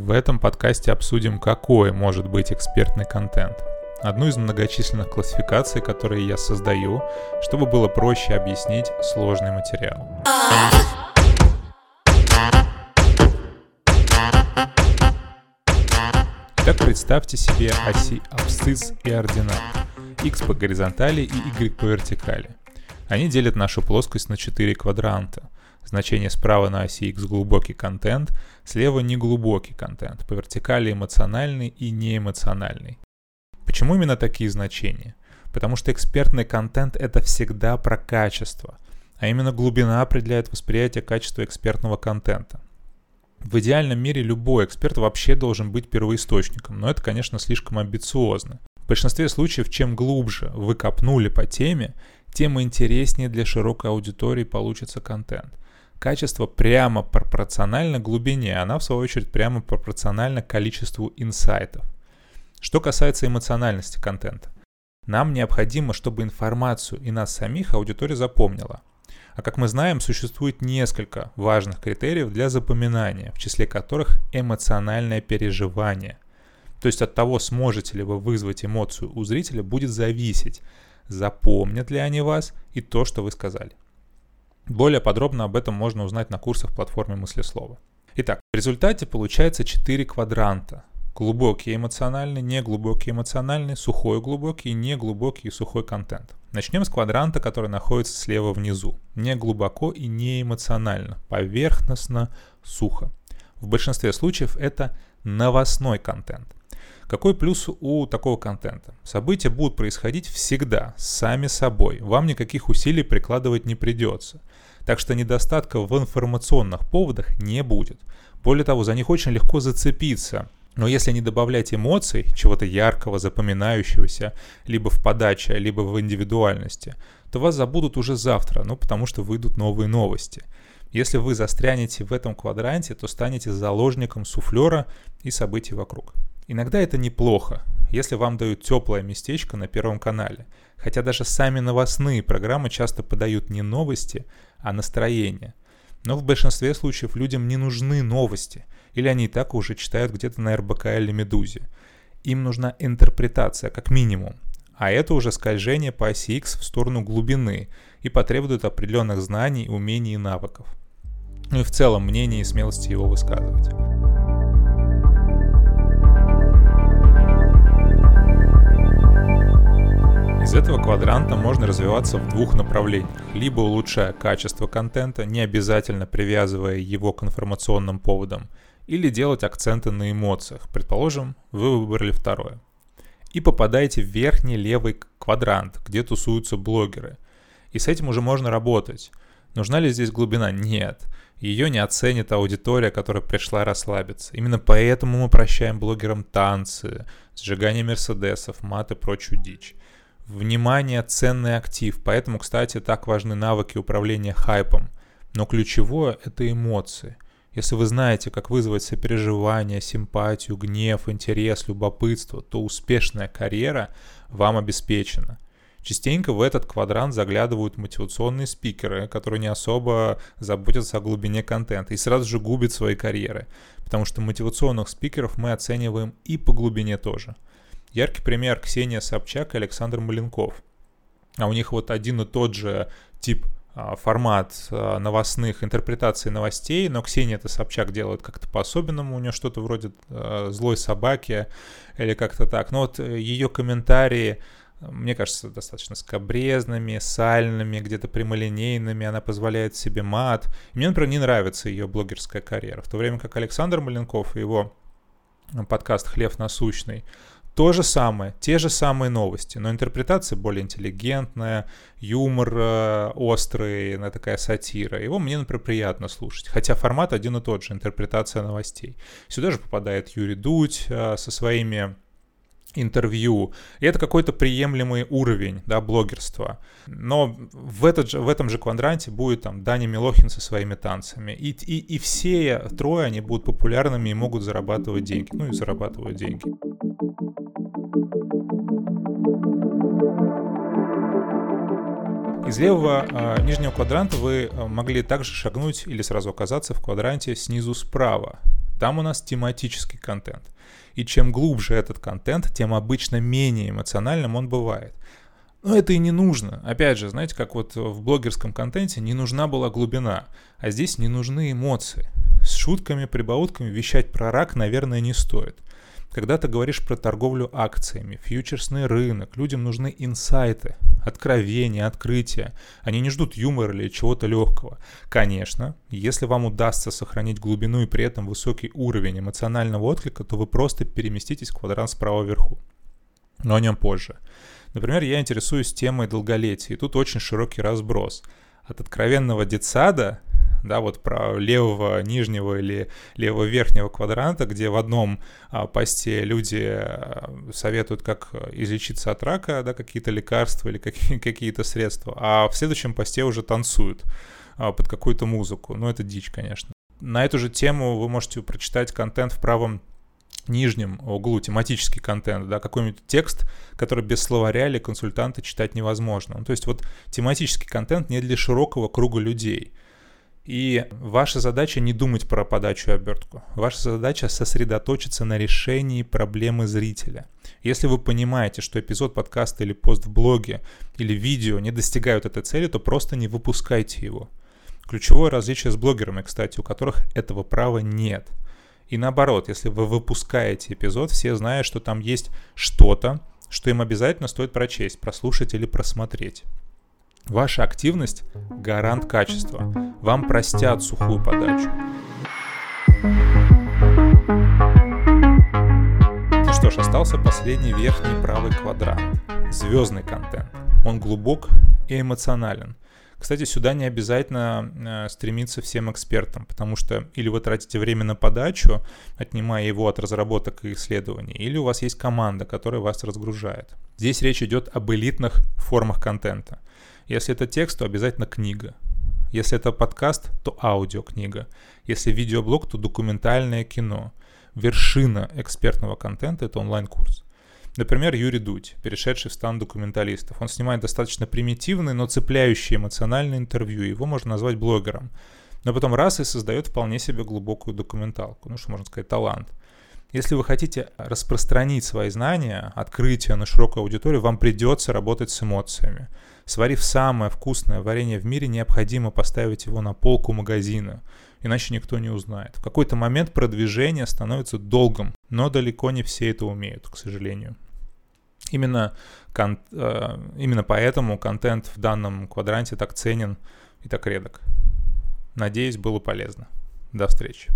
В этом подкасте обсудим, какой может быть экспертный контент. Одну из многочисленных классификаций, которые я создаю, чтобы было проще объяснить сложный материал. Итак, представьте себе оси абсцисс и ординат. x по горизонтали и y по вертикали. Они делят нашу плоскость на 4 квадранта. Значение справа на оси x глубокий контент, слева неглубокий контент, по вертикали эмоциональный и неэмоциональный. Почему именно такие значения? Потому что экспертный контент это всегда про качество, а именно глубина определяет восприятие качества экспертного контента. В идеальном мире любой эксперт вообще должен быть первоисточником, но это, конечно, слишком амбициозно. В большинстве случаев, чем глубже вы копнули по теме, тем интереснее для широкой аудитории получится контент. Качество прямо пропорционально глубине, она в свою очередь прямо пропорционально количеству инсайтов. Что касается эмоциональности контента. Нам необходимо, чтобы информацию и нас самих аудитория запомнила. А как мы знаем, существует несколько важных критериев для запоминания, в числе которых эмоциональное переживание. То есть от того, сможете ли вы вызвать эмоцию у зрителя, будет зависеть, запомнят ли они вас и то, что вы сказали. Более подробно об этом можно узнать на курсах платформы мыслеслова. Итак, в результате получается 4 квадранта. Глубокий эмоциональный, неглубокий эмоциональный, сухой глубокий, неглубокий и сухой контент. Начнем с квадранта, который находится слева внизу. Не глубоко и не эмоционально, поверхностно, сухо. В большинстве случаев это новостной контент. Какой плюс у такого контента? События будут происходить всегда, сами собой. Вам никаких усилий прикладывать не придется. Так что недостатка в информационных поводах не будет. Более того, за них очень легко зацепиться. Но если не добавлять эмоций, чего-то яркого, запоминающегося, либо в подаче, либо в индивидуальности, то вас забудут уже завтра, ну потому что выйдут новые новости. Если вы застрянете в этом квадранте, то станете заложником суфлера и событий вокруг. Иногда это неплохо, если вам дают теплое местечко на Первом канале. Хотя даже сами новостные программы часто подают не новости, а настроение. Но в большинстве случаев людям не нужны новости, или они и так уже читают где-то на РБК или Медузе. Им нужна интерпретация, как минимум. А это уже скольжение по оси X в сторону глубины и потребует определенных знаний, умений и навыков. Ну и в целом мнение и смелости его высказывать. Этого квадранта можно развиваться в двух направлениях. Либо улучшая качество контента, не обязательно привязывая его к информационным поводам, или делать акценты на эмоциях. Предположим, вы выбрали второе. И попадаете в верхний левый квадрант, где тусуются блогеры. И с этим уже можно работать. Нужна ли здесь глубина? Нет. Ее не оценит аудитория, которая пришла расслабиться. Именно поэтому мы прощаем блогерам танцы, сжигание мерседесов, мат и прочую дичь. Внимание – ценный актив, поэтому, кстати, так важны навыки управления хайпом. Но ключевое – это эмоции. Если вы знаете, как вызвать сопереживание, симпатию, гнев, интерес, любопытство, то успешная карьера вам обеспечена. Частенько в этот квадрант заглядывают мотивационные спикеры, которые не особо заботятся о глубине контента и сразу же губят свои карьеры, потому что мотивационных спикеров мы оцениваем и по глубине тоже – Яркий пример Ксения Собчак и Александр Маленков. А у них вот один и тот же тип а, формат а, новостных интерпретаций новостей, но Ксения это Собчак делает как-то по-особенному, у нее что-то вроде э, злой собаки или как-то так. Но вот э, ее комментарии, мне кажется, достаточно скобрезными, сальными, где-то прямолинейными, она позволяет себе мат. мне, например, не нравится ее блогерская карьера, в то время как Александр Маленков и его подкаст «Хлеб насущный» то же самое, те же самые новости, но интерпретация более интеллигентная, юмор э, острый, на такая сатира. Его мне, например, приятно слушать. Хотя формат один и тот же, интерпретация новостей. Сюда же попадает Юрий Дудь э, со своими интервью. И это какой-то приемлемый уровень да, блогерства. Но в, этот же, в этом же квадранте будет там Даня Милохин со своими танцами. И, и, и все трое, они будут популярными и могут зарабатывать деньги. Ну и зарабатывают деньги. Из левого э, нижнего квадранта вы а, могли также шагнуть или сразу оказаться в квадранте снизу справа. Там у нас тематический контент. И чем глубже этот контент, тем обычно менее эмоциональным он бывает. Но это и не нужно. Опять же, знаете, как вот в блогерском контенте не нужна была глубина, а здесь не нужны эмоции. С шутками, прибаутками вещать про рак, наверное, не стоит. Когда ты говоришь про торговлю акциями, фьючерсный рынок, людям нужны инсайты, откровения, открытия. Они не ждут юмора или чего-то легкого. Конечно, если вам удастся сохранить глубину и при этом высокий уровень эмоционального отклика, то вы просто переместитесь в квадрант справа вверху. Но о нем позже. Например, я интересуюсь темой долголетия, и тут очень широкий разброс. От откровенного детсада да, вот про левого нижнего или левого верхнего квадранта, где в одном а, посте люди а, советуют, как излечиться от рака, да, какие-то лекарства или какие- какие-то средства, а в следующем посте уже танцуют а, под какую-то музыку. Ну, это дичь, конечно. На эту же тему вы можете прочитать контент в правом нижнем углу тематический контент, да, какой-нибудь текст, который без словаря или консультанта читать невозможно. Ну, то есть вот тематический контент не для широкого круга людей. И ваша задача не думать про подачу и обертку. Ваша задача сосредоточиться на решении проблемы зрителя. Если вы понимаете, что эпизод подкаста или пост в блоге или видео не достигают этой цели, то просто не выпускайте его. Ключевое различие с блогерами, кстати, у которых этого права нет. И наоборот, если вы выпускаете эпизод, все знают, что там есть что-то, что им обязательно стоит прочесть, прослушать или просмотреть. Ваша активность – гарант качества. Вам простят сухую подачу. Ну что ж, остался последний верхний правый квадрант. Звездный контент. Он глубок и эмоционален. Кстати, сюда не обязательно э, стремиться всем экспертам, потому что или вы тратите время на подачу, отнимая его от разработок и исследований, или у вас есть команда, которая вас разгружает. Здесь речь идет об элитных формах контента. Если это текст, то обязательно книга. Если это подкаст, то аудиокнига. Если видеоблог, то документальное кино. Вершина экспертного контента — это онлайн-курс. Например, Юрий Дудь, перешедший в стан документалистов. Он снимает достаточно примитивные, но цепляющие эмоциональные интервью. Его можно назвать блогером. Но потом раз и создает вполне себе глубокую документалку. Ну, что можно сказать, талант. Если вы хотите распространить свои знания, открытие на широкую аудиторию, вам придется работать с эмоциями. Сварив самое вкусное варенье в мире, необходимо поставить его на полку магазина, иначе никто не узнает. В какой-то момент продвижение становится долгом, но далеко не все это умеют, к сожалению. Именно, кон- э, именно поэтому контент в данном квадранте так ценен и так редок. Надеюсь, было полезно. До встречи.